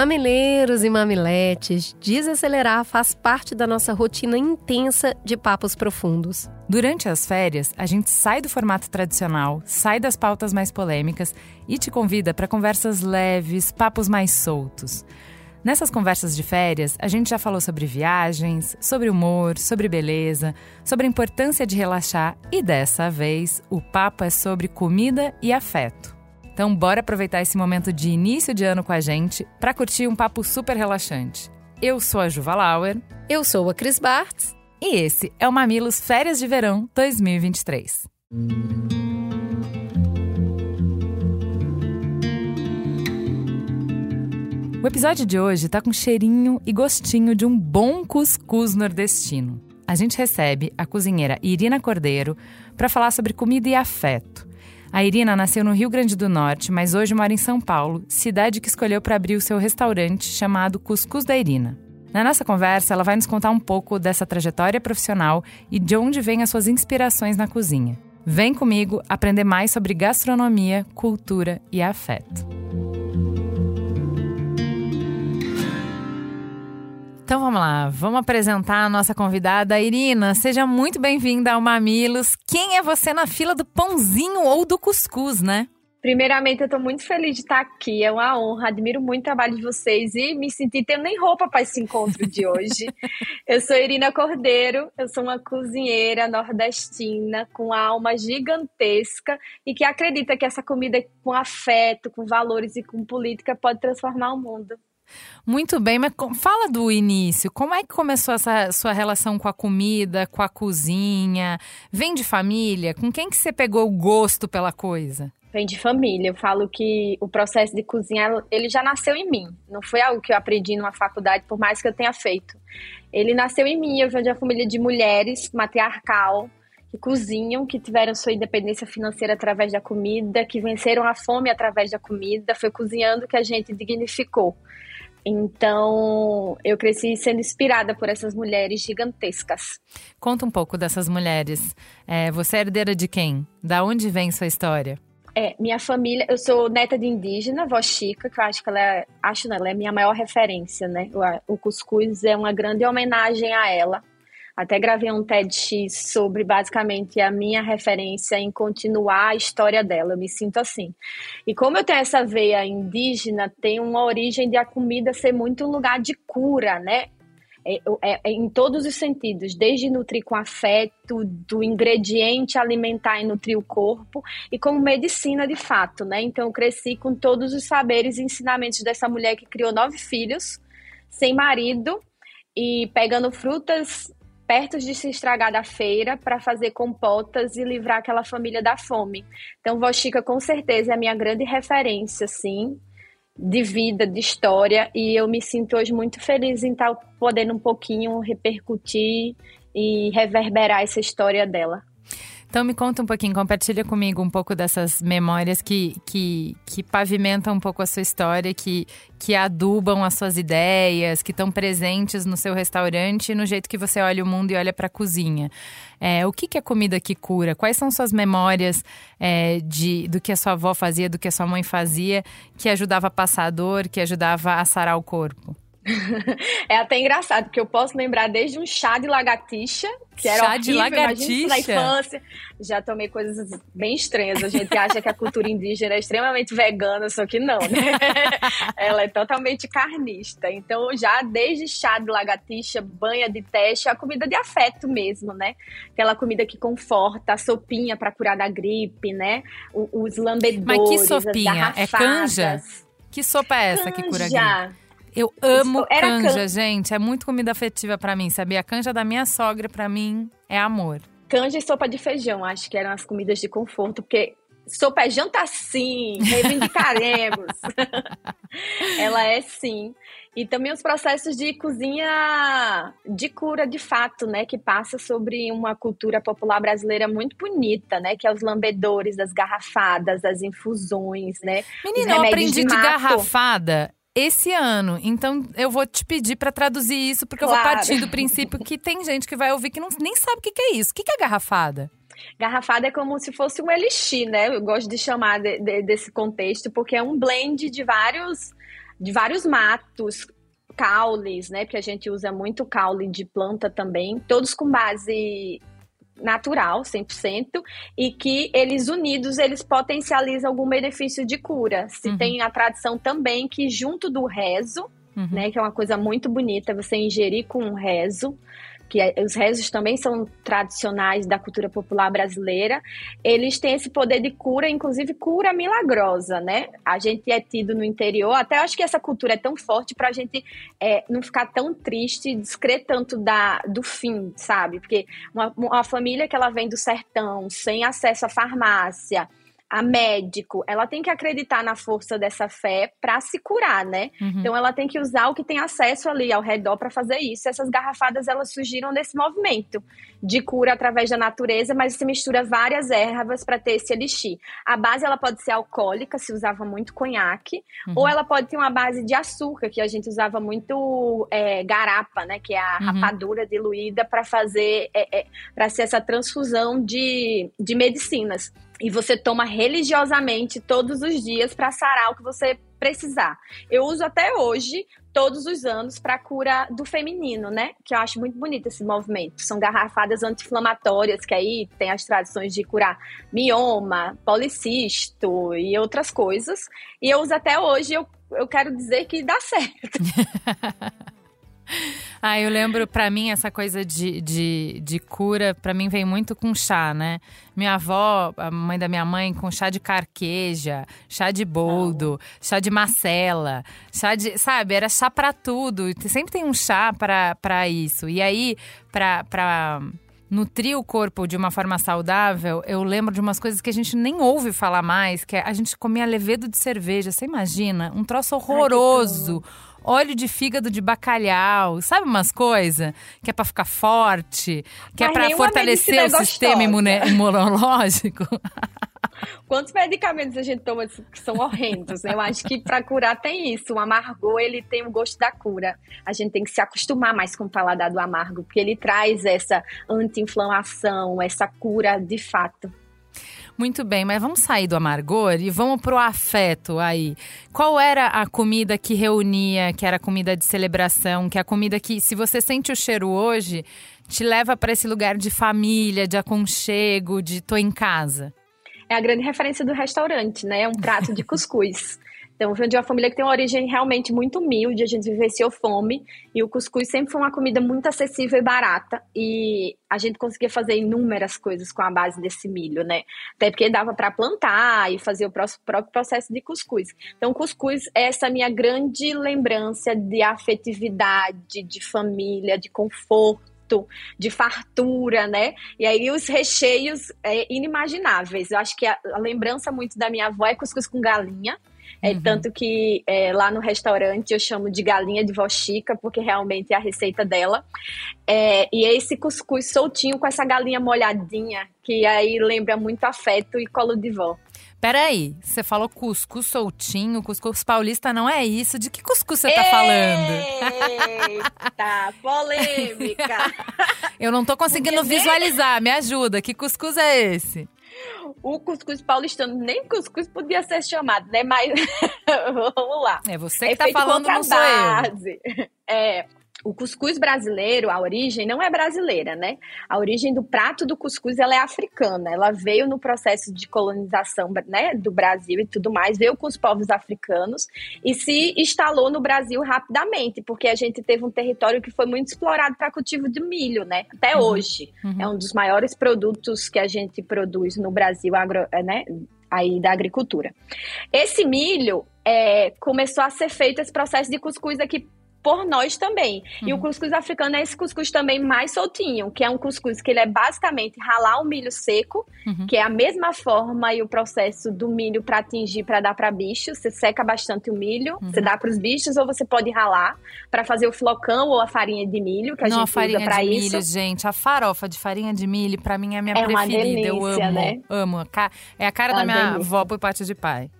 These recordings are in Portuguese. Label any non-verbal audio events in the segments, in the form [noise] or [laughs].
Mamileiros e mamiletes, desacelerar faz parte da nossa rotina intensa de papos profundos. Durante as férias, a gente sai do formato tradicional, sai das pautas mais polêmicas e te convida para conversas leves, papos mais soltos. Nessas conversas de férias, a gente já falou sobre viagens, sobre humor, sobre beleza, sobre a importância de relaxar e dessa vez o papo é sobre comida e afeto. Então, bora aproveitar esse momento de início de ano com a gente para curtir um papo super relaxante. Eu sou a Juva Lauer. Eu sou a Cris Bartz. E esse é o Mamilos Férias de Verão 2023. O episódio de hoje tá com cheirinho e gostinho de um bom cuscuz nordestino. A gente recebe a cozinheira Irina Cordeiro para falar sobre comida e afeto. A Irina nasceu no Rio Grande do Norte, mas hoje mora em São Paulo, cidade que escolheu para abrir o seu restaurante chamado Cuscuz da Irina. Na nossa conversa, ela vai nos contar um pouco dessa trajetória profissional e de onde vêm as suas inspirações na cozinha. Vem comigo aprender mais sobre gastronomia, cultura e afeto. Então vamos lá, vamos apresentar a nossa convidada, Irina. Seja muito bem-vinda ao Mamilos. Quem é você na fila do pãozinho ou do cuscuz, né? Primeiramente, eu estou muito feliz de estar aqui. É uma honra, admiro muito o trabalho de vocês e me senti tendo nem roupa para esse encontro de hoje. [laughs] eu sou Irina Cordeiro, eu sou uma cozinheira nordestina com alma gigantesca e que acredita que essa comida com afeto, com valores e com política pode transformar o mundo. Muito bem, mas fala do início. Como é que começou essa sua relação com a comida, com a cozinha? Vem de família? Com quem que você pegou o gosto pela coisa? Vem de família. Eu falo que o processo de cozinhar, ele já nasceu em mim. Não foi algo que eu aprendi numa faculdade, por mais que eu tenha feito. Ele nasceu em mim. Eu venho de uma família de mulheres, matriarcal, que cozinham, que tiveram sua independência financeira através da comida, que venceram a fome através da comida. Foi cozinhando que a gente dignificou. Então, eu cresci sendo inspirada por essas mulheres gigantescas. Conta um pouco dessas mulheres. É, você é herdeira de quem? Da onde vem sua história? É, minha família, eu sou neta de indígena, vó Chica, que eu acho que ela é, acho não, ela é a minha maior referência, né? O, o cuscuz é uma grande homenagem a ela. Até gravei um TEDx sobre basicamente a minha referência em continuar a história dela. Eu me sinto assim. E como eu tenho essa veia indígena, tem uma origem de a comida ser muito um lugar de cura, né? É, é, é, em todos os sentidos, desde nutrir com afeto, do ingrediente alimentar e nutrir o corpo, e como medicina de fato, né? Então eu cresci com todos os saberes e ensinamentos dessa mulher que criou nove filhos, sem marido, e pegando frutas perto de se estragar da feira para fazer compotas e livrar aquela família da fome. Então, Vó Chica, com certeza, é a minha grande referência, assim, de vida, de história, e eu me sinto hoje muito feliz em estar podendo um pouquinho repercutir e reverberar essa história dela. Então me conta um pouquinho, compartilha comigo um pouco dessas memórias que, que, que pavimentam um pouco a sua história, que, que adubam as suas ideias, que estão presentes no seu restaurante no jeito que você olha o mundo e olha para a cozinha. É, o que, que é comida que cura? Quais são suas memórias é, de, do que a sua avó fazia, do que a sua mãe fazia, que ajudava a passar a dor, que ajudava a sarar o corpo? É até engraçado, porque eu posso lembrar desde um chá de lagartixa, que era chá horrível, de lagartixa? na infância. Já tomei coisas bem estranhas. A gente acha que a cultura indígena é extremamente vegana, só que não, né? [laughs] Ela é totalmente carnista. Então, já desde chá de lagartixa, banha de teste, a comida de afeto mesmo, né? Aquela comida que conforta, a sopinha para curar da gripe, né? Os lambedores, Mas que sopinha? É canja? Que sopa é essa canja. que cura a gripe? Eu amo canja, can... gente. É muito comida afetiva para mim, sabia? A canja da minha sogra, para mim, é amor. Canja e sopa de feijão, acho que eram as comidas de conforto, porque sopa é janta sim, reivindicaremos. [laughs] Ela é sim. E também os processos de cozinha de cura de fato, né? Que passa sobre uma cultura popular brasileira muito bonita, né? Que é os lambedores, as garrafadas, as infusões, né? Menina, eu aprendi de, de garrafada esse ano. Então eu vou te pedir para traduzir isso, porque claro. eu vou partir do princípio que tem gente que vai ouvir que não, nem sabe o que, que é isso. O que, que é garrafada? Garrafada é como se fosse um elixir, né? Eu gosto de chamar de, de, desse contexto, porque é um blend de vários, de vários matos, caules, né? Porque a gente usa muito caule de planta também, todos com base natural, 100%, e que eles unidos, eles potencializam algum benefício de cura. Se uhum. tem a tradição também que junto do rezo, uhum. né, que é uma coisa muito bonita, você ingerir com um rezo, que é, os rezos também são tradicionais da cultura popular brasileira, eles têm esse poder de cura, inclusive cura milagrosa, né? A gente é tido no interior, até acho que essa cultura é tão forte para a gente é, não ficar tão triste, descrer tanto da, do fim, sabe? Porque uma, uma família que ela vem do sertão, sem acesso à farmácia, a médico, ela tem que acreditar na força dessa fé para se curar, né? Uhum. Então ela tem que usar o que tem acesso ali ao redor para fazer isso. Essas garrafadas elas surgiram desse movimento de cura através da natureza, mas se mistura várias ervas para ter esse elixir. A base ela pode ser alcoólica, se usava muito conhaque, uhum. ou ela pode ter uma base de açúcar, que a gente usava muito é, garapa, né? Que é a uhum. rapadura diluída para fazer, é, é, para ser essa transfusão de, de medicinas e você toma religiosamente todos os dias para sarar o que você precisar. Eu uso até hoje, todos os anos, para cura do feminino, né? Que eu acho muito bonito esse movimento. São garrafadas anti-inflamatórias, que aí tem as tradições de curar mioma, policisto e outras coisas. E eu uso até hoje, eu, eu quero dizer que dá certo. [laughs] Ah, eu lembro, para mim, essa coisa de, de, de cura, para mim vem muito com chá, né? Minha avó, a mãe da minha mãe, com chá de carqueja, chá de boldo, chá de macela, chá de. Sabe, era chá para tudo. Sempre tem um chá para isso. E aí, pra. pra nutrir o corpo de uma forma saudável, eu lembro de umas coisas que a gente nem ouve falar mais, que é a gente comia levedo de cerveja. Você imagina? Um troço horroroso. Ai, óleo de fígado de bacalhau, sabe umas coisas que é para ficar forte, que é Mas é para fortalecer o sistema imune imunológico. [laughs] Quantos medicamentos a gente toma que são horrendos? Né? Eu acho que para curar tem isso. O amargor, ele tem o gosto da cura. A gente tem que se acostumar mais com o paladar do amargo, porque ele traz essa anti-inflamação, essa cura de fato. Muito bem, mas vamos sair do amargor e vamos pro afeto aí. Qual era a comida que reunia, que era comida de celebração, que é a comida que, se você sente o cheiro hoje, te leva para esse lugar de família, de aconchego, de tô em casa? É a grande referência do restaurante, né? É um prato de cuscuz. [laughs] Então, venho de uma família que tem uma origem realmente muito humilde, a gente vivenciou fome, e o cuscuz sempre foi uma comida muito acessível e barata, e a gente conseguia fazer inúmeras coisas com a base desse milho, né? Até porque dava para plantar e fazer o próprio processo de cuscuz. Então, cuscuz é essa minha grande lembrança de afetividade, de família, de conforto de fartura, né? E aí os recheios é, inimagináveis. Eu acho que a, a, lembrança muito da minha avó é cuscuz com galinha. É, uhum. Tanto que é, lá no restaurante eu chamo de galinha de vó Chica, porque realmente é a receita dela. É, e é esse cuscuz soltinho com essa galinha molhadinha, que aí lembra muito afeto e colo de vó. Peraí, você falou cuscuz soltinho, cuscuz paulista não é isso? De que cuscuz você tá falando? Eita, polêmica! [laughs] Eu não tô conseguindo visualizar, me ajuda. Que cuscuz é esse? O cuscuz paulistano nem cuscuz podia ser chamado, né? Mas [laughs] vamos lá. É você que é tá falando, não sou eu. É, o cuscuz brasileiro, a origem não é brasileira, né? A origem do prato do cuscuz ela é africana. Ela veio no processo de colonização né, do Brasil e tudo mais, veio com os povos africanos e se instalou no Brasil rapidamente, porque a gente teve um território que foi muito explorado para cultivo de milho, né? Até uhum. hoje. Uhum. É um dos maiores produtos que a gente produz no Brasil, agro, né? Aí da agricultura. Esse milho é, começou a ser feito esse processo de cuscuz aqui por nós também. Uhum. E o uhum. cuscuz africano é esse cuscuz também mais soltinho, que é um cuscuz que ele é basicamente ralar o milho seco, uhum. que é a mesma forma e o processo do milho para atingir, para dar para bicho. Você seca bastante o milho, uhum. você dá para os bichos ou você pode ralar para fazer o flocão ou a farinha de milho que a Não, gente a usa para isso. milho, gente, a farofa de farinha de milho para mim é a minha é preferida. Delícia, Eu amo, né? amo. É a cara é da minha delícia. avó por parte de pai.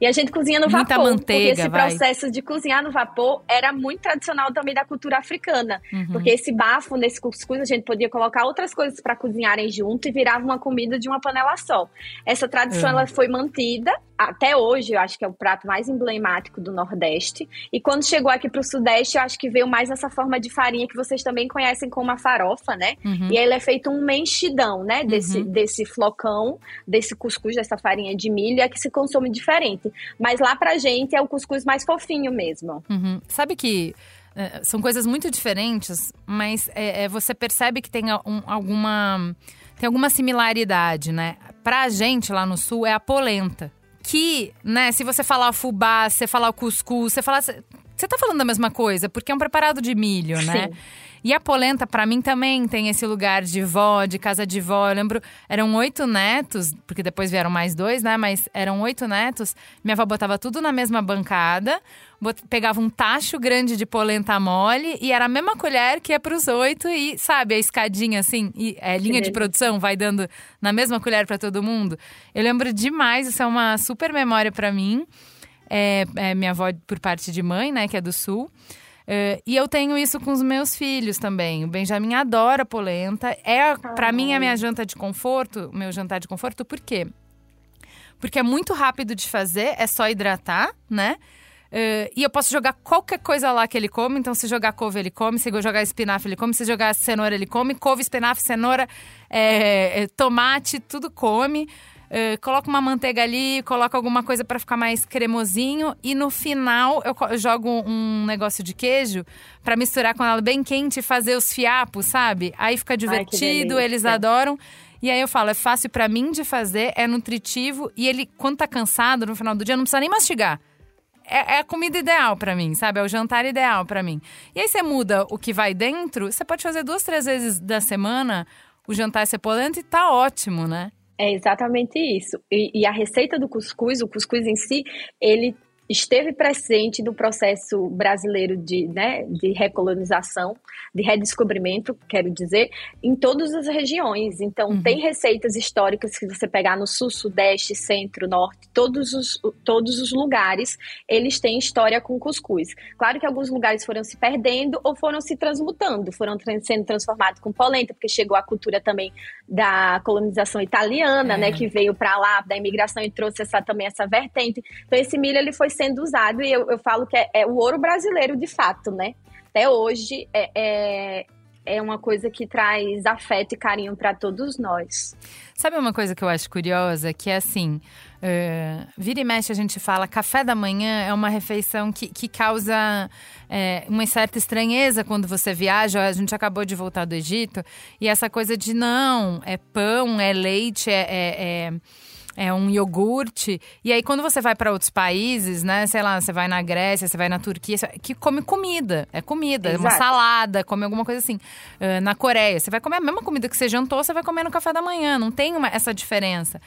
E a gente cozinha no Muita vapor. Manteiga, porque esse vai. processo de cozinhar no vapor era muito tradicional também da cultura africana. Uhum. Porque esse bafo nesse cuscuz a gente podia colocar outras coisas para cozinharem junto e virava uma comida de uma panela só. Essa tradição uhum. ela foi mantida até hoje, eu acho que é o prato mais emblemático do Nordeste. E quando chegou aqui para o Sudeste, eu acho que veio mais essa forma de farinha que vocês também conhecem como a farofa, né? Uhum. E ele é feito um menchidão, né? Desse, uhum. desse flocão, desse cuscuz, dessa farinha de milho, é que se consome diferente. Mas lá pra gente é o cuscuz mais fofinho mesmo. Uhum. Sabe que é, são coisas muito diferentes, mas é, é, você percebe que tem um, alguma. Tem alguma similaridade, né? Pra gente lá no sul é a polenta que, né, se você falar fubá, se você falar o cuscuz, você falar. Você tá falando da mesma coisa, porque é um preparado de milho, né? Sim. E a polenta, para mim, também tem esse lugar de vó, de casa de vó. Eu lembro, eram oito netos, porque depois vieram mais dois, né? Mas eram oito netos. Minha avó botava tudo na mesma bancada, pegava um tacho grande de polenta mole e era a mesma colher que é pros oito e, sabe, a escadinha assim, e, é, linha de produção, vai dando na mesma colher para todo mundo. Eu lembro demais, isso é uma super memória para mim. É, é minha avó por parte de mãe, né, que é do sul. Uh, e eu tenho isso com os meus filhos também. O Benjamin adora polenta. É, para mim, a minha janta de conforto, meu jantar de conforto, por quê? Porque é muito rápido de fazer, é só hidratar, né? Uh, e eu posso jogar qualquer coisa lá que ele come. Então, se jogar couve, ele come. Se jogar espinafre, ele come. Se jogar cenoura, ele come. Couve, espinafre, cenoura, é, tomate, tudo come. Uh, coloca uma manteiga ali, coloca alguma coisa para ficar mais cremosinho e no final eu jogo um negócio de queijo para misturar com ela bem quente e fazer os fiapos, sabe? Aí fica divertido, Ai, eles adoram. E aí eu falo, é fácil para mim de fazer, é nutritivo e ele quando tá cansado no final do dia não precisa nem mastigar. É, é a comida ideal para mim, sabe? É o jantar ideal para mim. E aí você muda o que vai dentro, você pode fazer duas, três vezes da semana o jantar ser polenta e tá ótimo, né? É exatamente isso. E, e, a receita do cuscuz, o cuscuz em si, ele esteve presente no processo brasileiro de, né, de recolonização, de redescobrimento, quero dizer, em todas as regiões. Então, uhum. tem receitas históricas que você pegar no sul, sudeste, centro, norte, todos os, todos os lugares, eles têm história com cuscuz. Claro que alguns lugares foram se perdendo ou foram se transmutando, foram sendo transformados com polenta, porque chegou a cultura também da colonização italiana, é. né, que veio para lá, da imigração e trouxe essa, também essa vertente. Então, esse milho, ele foi sendo usado e eu, eu falo que é, é, o ouro brasileiro de fato, né? Até hoje é, é, é uma coisa que traz afeto e carinho para todos nós. Sabe uma coisa que eu acho curiosa? Que é assim, uh, vira e mexe a gente fala, café da manhã é uma refeição que, que causa é, uma certa estranheza quando você viaja. A gente acabou de voltar do Egito e essa coisa de não, é pão, é leite, é, é, é é um iogurte. E aí, quando você vai para outros países, né? Sei lá, você vai na Grécia, você vai na Turquia, que come comida. É comida, é uma salada, come alguma coisa assim. Uh, na Coreia, você vai comer a mesma comida que você jantou, você vai comer no café da manhã. Não tem uma, essa diferença.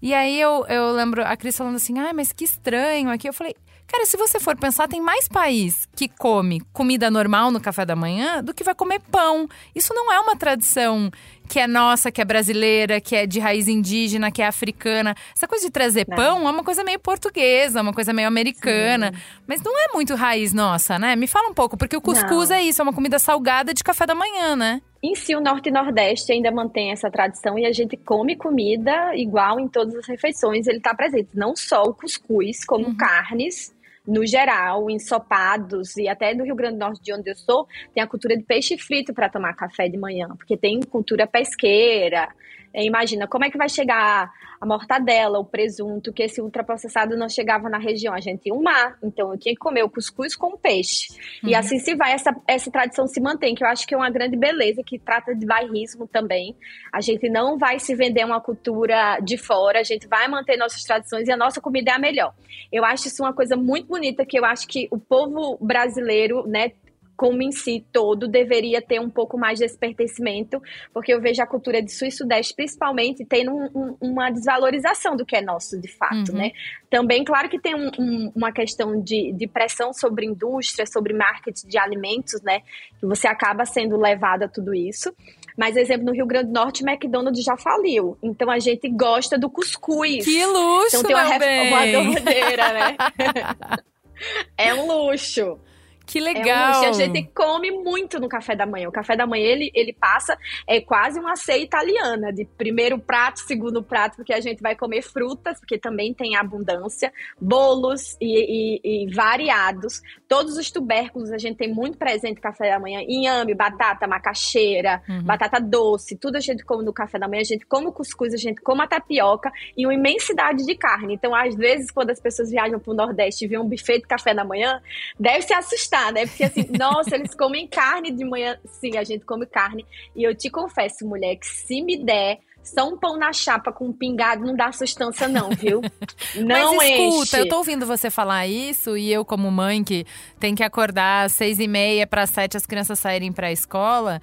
E aí eu, eu lembro a Cris falando assim, ai, mas que estranho aqui. Eu falei, Cara, se você for pensar, tem mais país que come comida normal no café da manhã do que vai comer pão. Isso não é uma tradição que é nossa, que é brasileira, que é de raiz indígena, que é africana. Essa coisa de trazer não. pão é uma coisa meio portuguesa, uma coisa meio americana. Sim. Mas não é muito raiz nossa, né? Me fala um pouco, porque o cuscuz não. é isso, é uma comida salgada de café da manhã, né? Em si, o Norte e Nordeste ainda mantém essa tradição e a gente come comida igual em todas as refeições. Ele está presente, não só o cuscuz, como uhum. carnes no geral, ensopados, e até do Rio Grande do Norte, de onde eu sou, tem a cultura de peixe frito para tomar café de manhã, porque tem cultura pesqueira. É, imagina, como é que vai chegar a mortadela, o presunto, que esse ultraprocessado não chegava na região. A gente tinha um mar, então eu tinha que comer o cuscuz com peixe. Uhum. E assim se vai, essa, essa tradição se mantém, que eu acho que é uma grande beleza, que trata de bairrismo também. A gente não vai se vender uma cultura de fora, a gente vai manter nossas tradições e a nossa comida é a melhor. Eu acho isso uma coisa muito bonita, que eu acho que o povo brasileiro, né, como em si todo deveria ter um pouco mais de pertencimento, porque eu vejo a cultura de sul e sudeste principalmente tendo um, um, uma desvalorização do que é nosso de fato, uhum. né? Também, claro que tem um, uma questão de, de pressão sobre indústria, sobre marketing de alimentos, né? Que você acaba sendo levado a tudo isso. Mas, exemplo, no Rio Grande do Norte, McDonald's já faliu. Então a gente gosta do cuscuz. Que luxo, então tem uma, bem. uma né? [laughs] é um luxo. Que legal! É um a gente come muito no café da manhã. O café da manhã, ele, ele passa, é quase uma ceia italiana, de primeiro prato, segundo prato, porque a gente vai comer frutas, porque também tem abundância, bolos e, e, e variados. Todos os tubérculos a gente tem muito presente no café da manhã. Inhame, batata, macaxeira, uhum. batata doce, tudo a gente come no café da manhã. A gente come o cuscuz, a gente come a tapioca e uma imensidade de carne. Então, às vezes, quando as pessoas viajam para o Nordeste e vêem um buffet de café da manhã, deve se assustar né? Porque assim, nossa, eles comem carne de manhã. Sim, a gente come carne. E eu te confesso, mulher, que se me der só um pão na chapa com um pingado não dá sustância, não, viu? [laughs] Não Mas escuta, enche. eu tô ouvindo você falar isso e eu, como mãe, que tem que acordar às seis e meia para sete as crianças saírem para a escola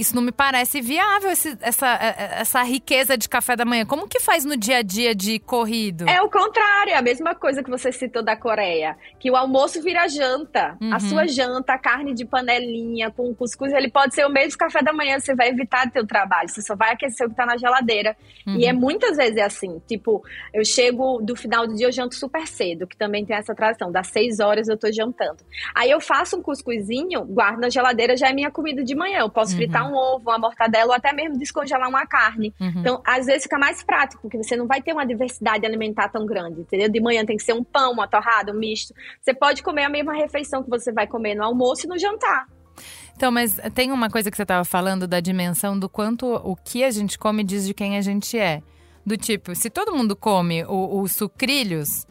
isso não me parece viável, esse, essa, é, é, essa riqueza de café da manhã. Como que faz no dia a dia de corrido? É o contrário, é a mesma coisa que você citou da Coreia. Que o almoço vira janta. Uhum. A sua janta, a carne de panelinha com cuscuz, ele pode ser o mesmo café da manhã, você vai evitar teu trabalho. Você só vai aquecer o que tá na geladeira. Uhum. E é muitas vezes é assim. Tipo, eu chego do final do dia, eu janto super cedo, que também tem essa tradição. Das seis horas eu tô jantando. Aí eu faço um cuscuzinho, guardo na geladeira, já é minha comida de manhã. Eu posso uhum. fritar um um ovo, uma mortadela ou até mesmo descongelar uma carne. Uhum. Então, às vezes fica mais prático, porque você não vai ter uma diversidade alimentar tão grande, entendeu? De manhã tem que ser um pão, uma torrada, um misto. Você pode comer a mesma refeição que você vai comer no almoço e no jantar. Então, mas tem uma coisa que você estava falando da dimensão do quanto o que a gente come diz de quem a gente é. Do tipo, se todo mundo come os sucrilhos,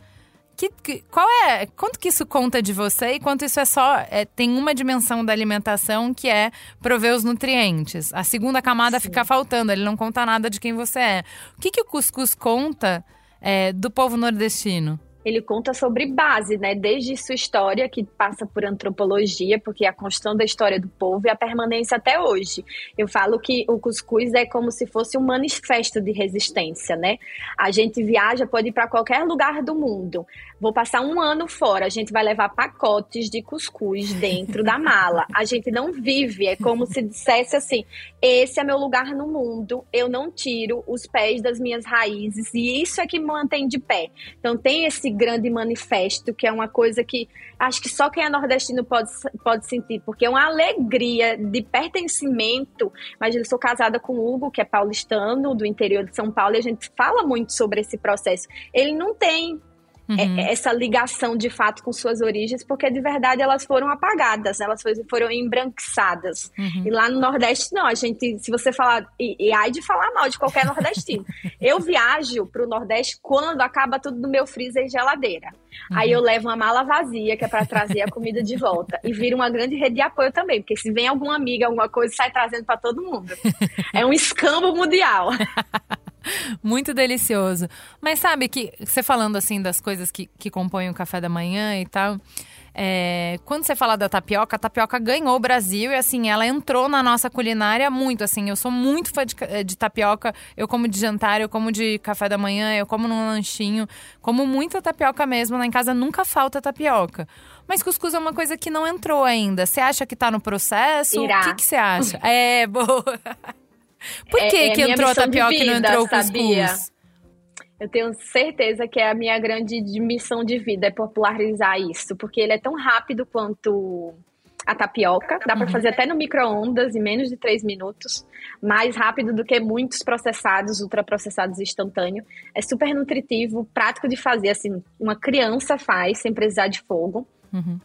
que, que, qual é, quanto que isso conta de você e quanto isso é só é, tem uma dimensão da alimentação que é prover os nutrientes. A segunda camada Sim. fica faltando, ele não conta nada de quem você é. O que, que o cuscuz conta é, do povo nordestino? ele conta sobre base, né? Desde sua história, que passa por antropologia, porque é a construção da história do povo e a permanência até hoje. Eu falo que o cuscuz é como se fosse um manifesto de resistência, né? A gente viaja, pode ir para qualquer lugar do mundo. Vou passar um ano fora, a gente vai levar pacotes de cuscuz dentro da mala. A gente não vive, é como se dissesse assim: esse é meu lugar no mundo, eu não tiro os pés das minhas raízes e isso é que me mantém de pé. Então tem esse grande manifesto que é uma coisa que acho que só quem é nordestino pode, pode sentir, porque é uma alegria de pertencimento. Imagina, eu sou casada com o Hugo, que é paulistano, do interior de São Paulo, e a gente fala muito sobre esse processo. Ele não tem uhum. essa ligação de fato com suas origens, porque de verdade elas foram apagadas, elas foram embranquiçadas. Uhum. E lá no Nordeste, não, a gente, se você falar, e, e ai de falar mal de qualquer nordestino. [laughs] eu viajo para o Nordeste quando acaba tudo no meu freezer e geladeira. Uhum. Aí eu levo uma mala vazia, que é para trazer a comida de volta. E vira uma grande rede de apoio também, porque se vem alguma amiga, alguma coisa, sai trazendo para todo mundo. [laughs] É um escambo mundial. [laughs] [laughs] Muito delicioso. Mas sabe que você falando assim das coisas que, que compõem o café da manhã e tal. É, quando você fala da tapioca, a tapioca ganhou o Brasil e assim, ela entrou na nossa culinária muito. Assim, eu sou muito fã de, de tapioca. Eu como de jantar, eu como de café da manhã, eu como num lanchinho. Como muita tapioca mesmo. Lá em casa nunca falta tapioca. Mas cuscuz é uma coisa que não entrou ainda. Você acha que tá no processo? Irá. O que, que você acha? é, boa. [laughs] Por que, é, que é entrou a tapioca vida, e não entrou o cuscuz? Eu tenho certeza que é a minha grande missão de vida, é popularizar isso, porque ele é tão rápido quanto a tapioca, dá para uhum. fazer até no micro-ondas em menos de 3 minutos, mais rápido do que muitos processados, ultraprocessados instantâneo. É super nutritivo, prático de fazer, assim, uma criança faz sem precisar de fogo. Uhum.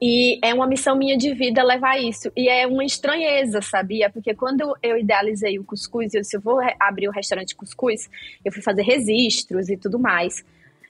E é uma missão minha de vida levar isso. E é uma estranheza, sabia? Porque quando eu idealizei o cuscuz, eu disse, eu vou abrir o restaurante cuscuz, eu fui fazer registros e tudo mais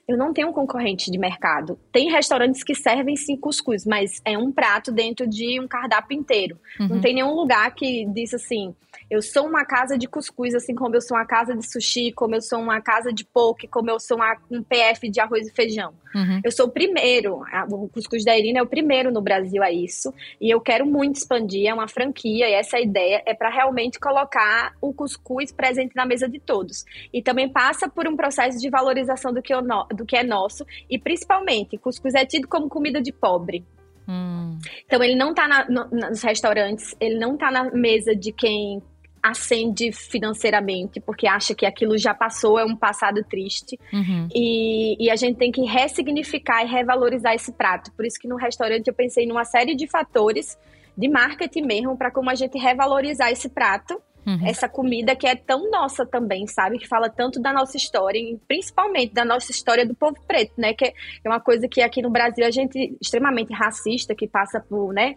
eu não tenho um concorrente de mercado. Tem restaurantes que servem sim cuscuz, mas é um prato dentro de um cardápio inteiro. Uhum. Não tem nenhum lugar que diz assim, eu sou uma casa de cuscuz, assim como eu sou uma casa de sushi, como eu sou uma casa de poke, como eu sou uma, um PF de arroz e feijão. Uhum. Eu sou o primeiro, o cuscuz da Irina é o primeiro no Brasil a isso, e eu quero muito expandir, é uma franquia, e essa ideia é para realmente colocar o cuscuz presente na mesa de todos. E também passa por um processo de valorização do que, eu, do que é nosso, e principalmente, cuscuz é tido como comida de pobre. Hum. Então ele não está na, no, nos restaurantes, ele não está na mesa de quem acende financeiramente, porque acha que aquilo já passou, é um passado triste. Uhum. E, e, a gente tem que ressignificar e revalorizar esse prato. Por isso que no restaurante eu pensei numa série de fatores de marketing mesmo, para como a gente revalorizar esse prato. Uhum. Essa comida que é tão nossa também, sabe? Que fala tanto da nossa história, principalmente da nossa história do povo preto, né? Que é uma coisa que aqui no Brasil a gente extremamente racista, que passa por, né?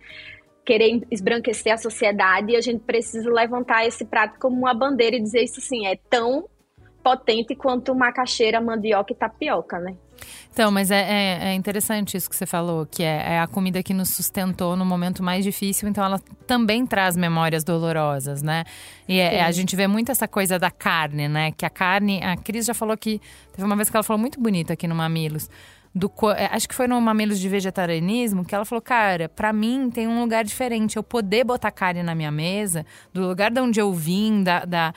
querer esbranquecer a sociedade e a gente precisa levantar esse prato como uma bandeira e dizer isso assim, é tão potente quanto macaxeira, mandioca e tapioca, né? Então, mas é, é, é, interessante isso que você falou, que é, é, a comida que nos sustentou no momento mais difícil, então ela também traz memórias dolorosas, né? E é, a gente vê muito essa coisa da carne, né? Que a carne, a Cris já falou que, teve uma vez que ela falou muito bonito aqui no Mamilos, do é, acho que foi no Mamilos de Vegetarianismo que ela falou, cara, para mim tem um lugar diferente, eu poder botar carne na minha mesa, do lugar de onde eu vim, da, da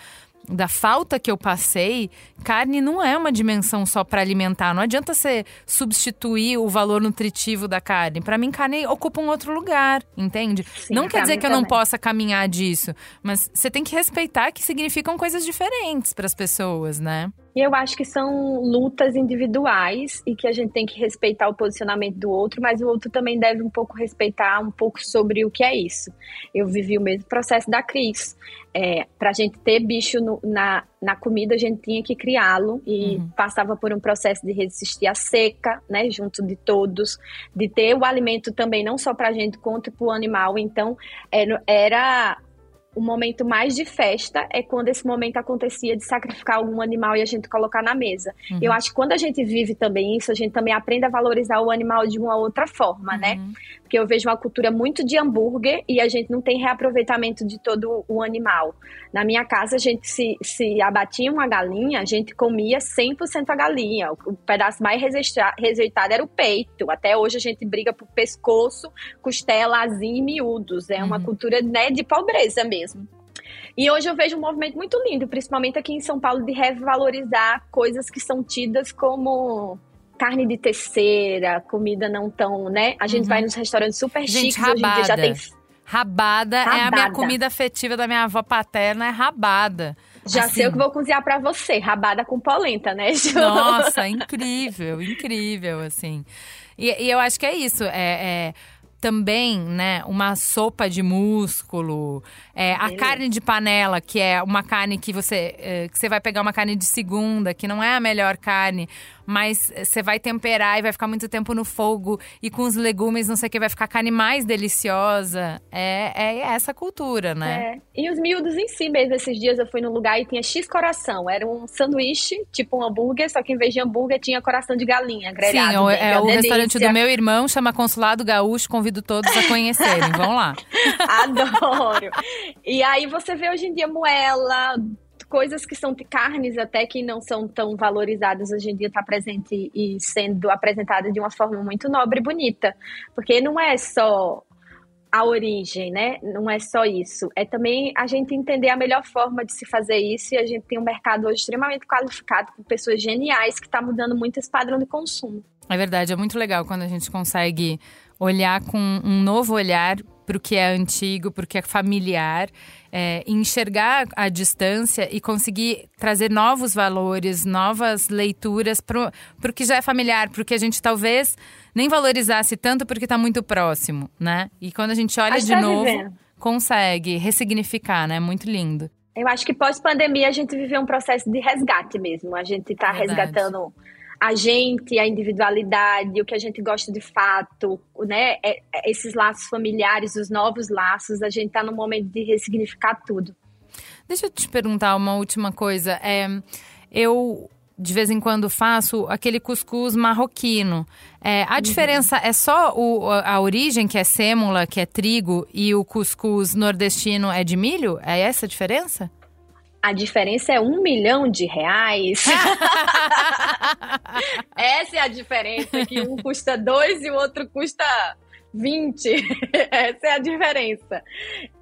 da falta que eu passei, carne não é uma dimensão só para alimentar. Não adianta você substituir o valor nutritivo da carne. Para mim, carne ocupa um outro lugar, entende? Sim, não quer dizer que eu não possa caminhar disso, mas você tem que respeitar que significam coisas diferentes para as pessoas, né? E eu acho que são lutas individuais e que a gente tem que respeitar o posicionamento do outro, mas o outro também deve um pouco respeitar um pouco sobre o que é isso. Eu vivi o mesmo processo da Cris. É, para a gente ter bicho no, na, na comida, a gente tinha que criá-lo e uhum. passava por um processo de resistir à seca, né, junto de todos, de ter o alimento também, não só para a gente, quanto para o animal. Então, era, era o momento mais de festa é quando esse momento acontecia de sacrificar algum animal e a gente colocar na mesa. Uhum. Eu acho que quando a gente vive também isso, a gente também aprende a valorizar o animal de uma outra forma, né? uhum. né? Porque eu vejo uma cultura muito de hambúrguer e a gente não tem reaproveitamento de todo o animal. Na minha casa, a gente se, se abatia uma galinha, a gente comia 100% a galinha. O pedaço mais rejeitado era o peito. Até hoje a gente briga por pescoço, costela, asinha e miúdos. É uma uhum. cultura né, de pobreza mesmo. E hoje eu vejo um movimento muito lindo, principalmente aqui em São Paulo, de revalorizar coisas que são tidas como carne de terceira, comida não tão, né? A gente uhum. vai nos restaurantes super gente, chiques, rabada. hoje em dia já tem Rabada, rabada, é a minha comida afetiva da minha avó paterna, é rabada. Já assim. sei o que vou cozinhar para você, rabada com polenta, né, Ju? Nossa, incrível, incrível, assim. E, e, eu acho que é isso, é, é também, né, uma sopa de músculo, é, a carne de panela, que é uma carne que você, é, que você vai pegar uma carne de segunda, que não é a melhor carne, mas você vai temperar e vai ficar muito tempo no fogo e com os legumes, não sei o que, vai ficar carne mais deliciosa. É, é essa cultura, né? É. E os miúdos em si mesmo, esses dias eu fui num lugar e tinha X coração. Era um sanduíche, tipo um hambúrguer, só que em vez de hambúrguer tinha coração de galinha grelhado. Sim, o, é, o restaurante do meu irmão, chama Consulado Gaúcho, convido todos a conhecerem. Vão lá. [laughs] Adoro! E aí você vê hoje em dia moela, coisas que são carnes até que não são tão valorizadas hoje em dia está presente e sendo apresentada de uma forma muito nobre e bonita, porque não é só a origem, né? Não é só isso. É também a gente entender a melhor forma de se fazer isso e a gente tem um mercado hoje extremamente qualificado com pessoas geniais que está mudando muito esse padrão de consumo. É verdade, é muito legal quando a gente consegue olhar com um novo olhar para o que é antigo, para o que é familiar, é, enxergar a distância e conseguir trazer novos valores, novas leituras para o que já é familiar, para o que a gente talvez nem valorizasse tanto porque está muito próximo, né? E quando a gente olha de novo, vivendo. consegue ressignificar, né? Muito lindo. Eu acho que pós-pandemia a gente viveu um processo de resgate mesmo. A gente está resgatando a gente, a individualidade, o que a gente gosta de fato, né? É, é, esses laços familiares, os novos laços, a gente está no momento de ressignificar tudo. Deixa eu te perguntar uma última coisa. É, eu de vez em quando faço aquele cuscuz marroquino. É, a uhum. diferença é só o, a origem, que é sêmula, que é trigo, e o cuscuz nordestino é de milho? É essa a diferença? A diferença é um milhão de reais. [laughs] Essa é a diferença, que um custa dois e o outro custa 20. [laughs] Essa é a diferença.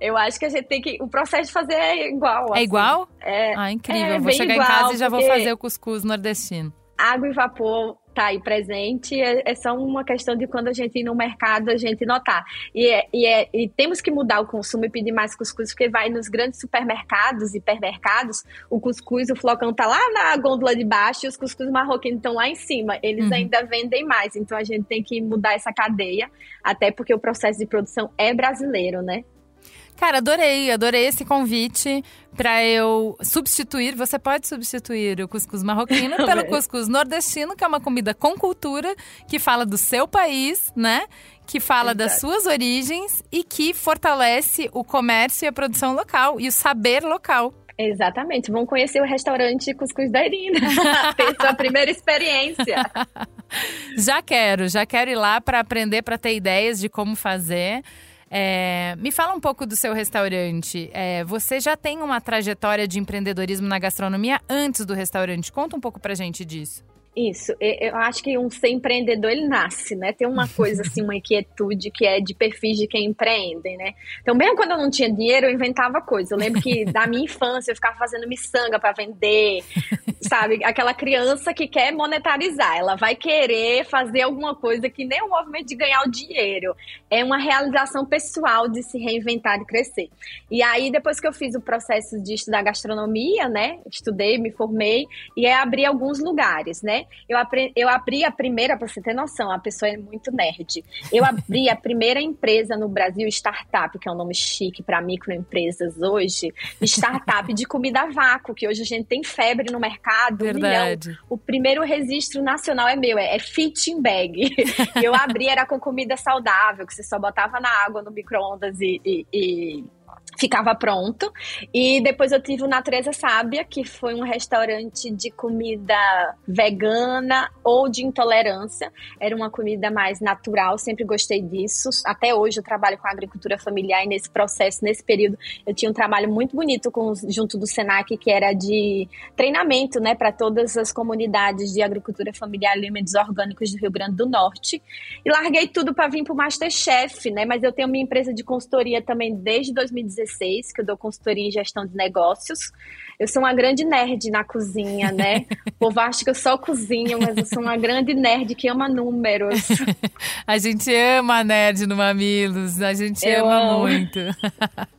Eu acho que a gente tem que. O processo de fazer é igual. É assim. igual? É, ah, incrível. É vou chegar em casa e já vou fazer o cuscuz nordestino. Água e vapor tá aí presente, é, é, só uma questão de quando a gente ir no mercado, a gente notar. E, é, e, é, e temos que mudar o consumo e pedir mais cuscuz, porque vai nos grandes supermercados e hipermercados, o cuscuz, o flocão tá lá na gôndola de baixo e os cuscuz marroquinos estão lá em cima. Eles uhum. ainda vendem mais, então a gente tem que mudar essa cadeia, até porque o processo de produção é brasileiro, né? Cara, adorei, adorei esse convite para eu substituir. Você pode substituir o cuscuz marroquino [laughs] pelo cuscuz nordestino, que é uma comida com cultura, que fala do seu país, né? Que fala Exato. das suas origens e que fortalece o comércio e a produção local e o saber local. Exatamente. Vão conhecer o restaurante Cuscuz da Irina. [laughs] ter sua primeira experiência. [laughs] Já quero, já quero ir lá para aprender, para ter ideias de como fazer. É, me fala um pouco do seu restaurante. É, você já tem uma trajetória de empreendedorismo na gastronomia antes do restaurante? Conta um pouco pra gente disso. Isso, eu acho que um ser empreendedor ele nasce, né? Tem uma coisa assim, uma inquietude que é de perfis de quem empreende, né? Então, mesmo quando eu não tinha dinheiro, eu inventava coisa. Eu lembro que [laughs] da minha infância eu ficava fazendo miçanga para vender, sabe? Aquela criança que quer monetarizar, ela vai querer fazer alguma coisa que nem o movimento de ganhar o dinheiro. É uma realização pessoal de se reinventar e crescer. E aí, depois que eu fiz o processo de estudar gastronomia, né? Estudei, me formei e aí abri alguns lugares, né? Eu, apre, eu abri a primeira, para você ter noção, a pessoa é muito nerd. Eu abri a primeira empresa no Brasil, startup, que é um nome chique para microempresas hoje, startup de comida a vácuo, que hoje a gente tem febre no mercado. Verdade. Um o primeiro registro nacional é meu, é, é Fitting Bag. eu abri, era com comida saudável, que você só botava na água no micro-ondas e, e, e ficava pronto. E depois eu tive o Natureza Sábia, que foi um restaurante de comida vegana ou de intolerância. Era uma comida mais natural, sempre gostei disso. Até hoje eu trabalho com agricultura familiar e nesse processo, nesse período, eu tinha um trabalho muito bonito com, junto do Senac, que era de treinamento, né, para todas as comunidades de agricultura familiar e alimentos orgânicos do Rio Grande do Norte. E larguei tudo para vir para o Masterchef, né, mas eu tenho minha empresa de consultoria também desde 2016 2016, que eu dou consultoria em gestão de negócios. Eu sou uma grande nerd na cozinha, né? O povo acha que eu só cozinho, mas eu sou uma grande nerd que ama números. [laughs] a gente ama nerd no Mamilos, a gente eu ama amo. muito.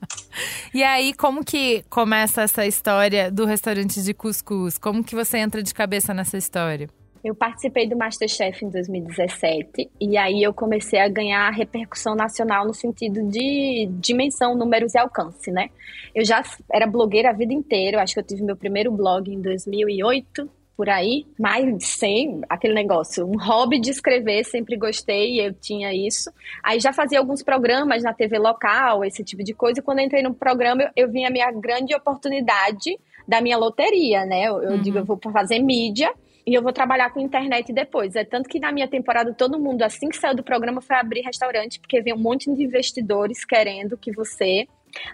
[laughs] e aí, como que começa essa história do restaurante de cuscuz? Como que você entra de cabeça nessa história? Eu participei do Masterchef em 2017 e aí eu comecei a ganhar repercussão nacional no sentido de dimensão, números e alcance, né? Eu já era blogueira a vida inteira, acho que eu tive meu primeiro blog em 2008, por aí, mas sem aquele negócio, um hobby de escrever, sempre gostei, eu tinha isso. Aí já fazia alguns programas na TV local, esse tipo de coisa, e quando entrei no programa, eu, eu vi a minha grande oportunidade da minha loteria, né? Eu, eu uhum. digo, eu vou fazer mídia, e eu vou trabalhar com internet depois. É tanto que na minha temporada todo mundo, assim que saiu do programa, foi abrir restaurante, porque vem um monte de investidores querendo que você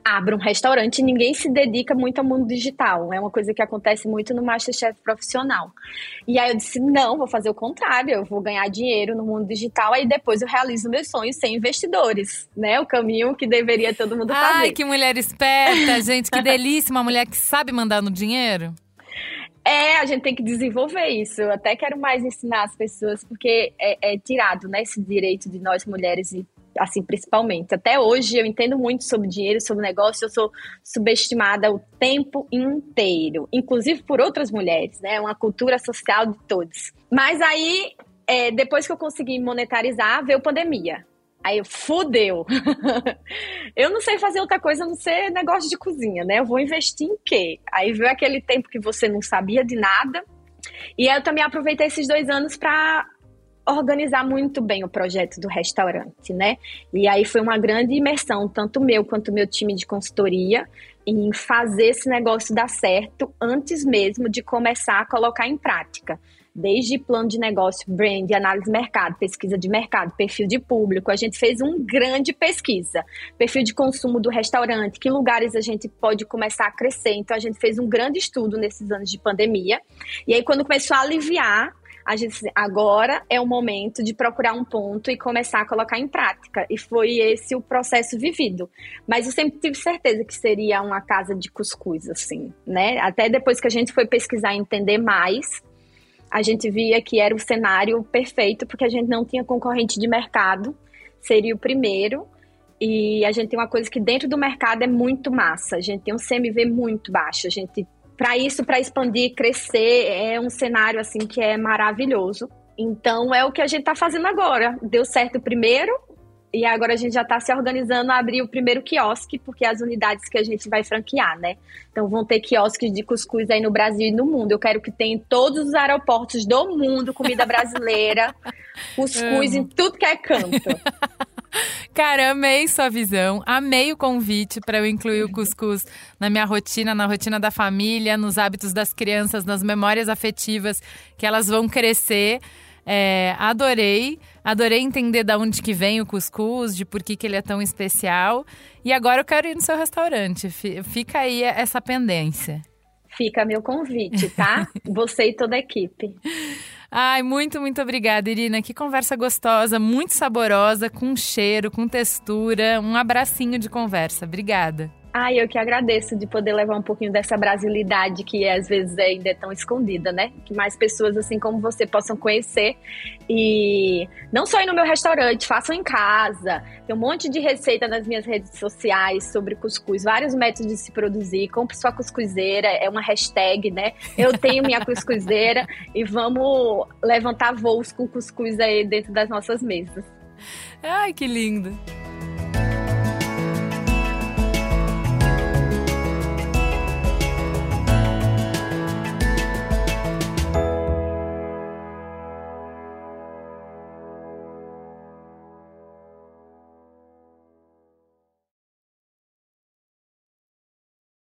abra um restaurante e ninguém se dedica muito ao mundo digital. É uma coisa que acontece muito no Masterchef profissional. E aí eu disse: não, vou fazer o contrário, eu vou ganhar dinheiro no mundo digital, aí depois eu realizo meus sonhos sem investidores, né? O caminho que deveria todo mundo fazer. Ai, que mulher esperta, gente, que [laughs] delícia, uma mulher que sabe mandar no dinheiro. É, a gente tem que desenvolver isso. Eu até quero mais ensinar as pessoas, porque é, é tirado, né, esse direito de nós mulheres e assim, principalmente. Até hoje eu entendo muito sobre dinheiro, sobre negócio, eu sou subestimada o tempo inteiro, inclusive por outras mulheres, né? Uma cultura social de todos. Mas aí, é, depois que eu consegui monetarizar, veio pandemia. Aí eu, fudeu. [laughs] eu não sei fazer outra coisa a não ser negócio de cozinha, né? Eu vou investir em quê? Aí veio aquele tempo que você não sabia de nada. E eu também aproveitei esses dois anos para organizar muito bem o projeto do restaurante, né? E aí foi uma grande imersão, tanto meu quanto meu time de consultoria, em fazer esse negócio dar certo antes mesmo de começar a colocar em prática. Desde plano de negócio, brand, análise de mercado, pesquisa de mercado, perfil de público, a gente fez uma grande pesquisa. Perfil de consumo do restaurante, que lugares a gente pode começar a crescer. Então, a gente fez um grande estudo nesses anos de pandemia. E aí, quando começou a aliviar, a gente agora é o momento de procurar um ponto e começar a colocar em prática. E foi esse o processo vivido. Mas eu sempre tive certeza que seria uma casa de cuscuz, assim, né? Até depois que a gente foi pesquisar e entender mais, a gente via que era o cenário perfeito, porque a gente não tinha concorrente de mercado, seria o primeiro. E a gente tem uma coisa que dentro do mercado é muito massa. A gente tem um CMV muito baixo. A gente para isso, para expandir, crescer, é um cenário assim que é maravilhoso. Então é o que a gente está fazendo agora. Deu certo o primeiro e agora a gente já está se organizando a abrir o primeiro quiosque, porque é as unidades que a gente vai franquear, né? Então vão ter quiosques de cuscuz aí no Brasil e no mundo. Eu quero que tenha em todos os aeroportos do mundo comida [laughs] brasileira, cuscuz em tudo que é canto. [laughs] Cara, amei sua visão, amei o convite para eu incluir o cuscuz na minha rotina, na rotina da família, nos hábitos das crianças, nas memórias afetivas que elas vão crescer. É, adorei, adorei entender de onde que vem o cuscuz, de por que, que ele é tão especial. E agora eu quero ir no seu restaurante. Fica aí essa pendência. Fica meu convite, tá? [laughs] Você e toda a equipe. Ai, muito, muito obrigada, Irina. Que conversa gostosa, muito saborosa, com cheiro, com textura. Um abracinho de conversa. Obrigada. Ai, eu que agradeço de poder levar um pouquinho dessa brasilidade que às vezes ainda é tão escondida, né? Que mais pessoas assim como você possam conhecer. E não só ir no meu restaurante, façam em casa. Tem um monte de receita nas minhas redes sociais sobre cuscuz, vários métodos de se produzir. Compre sua cuscuzeira, é uma hashtag, né? Eu tenho minha cuscuzeira e vamos levantar voos com cuscuz aí dentro das nossas mesas. Ai, que lindo!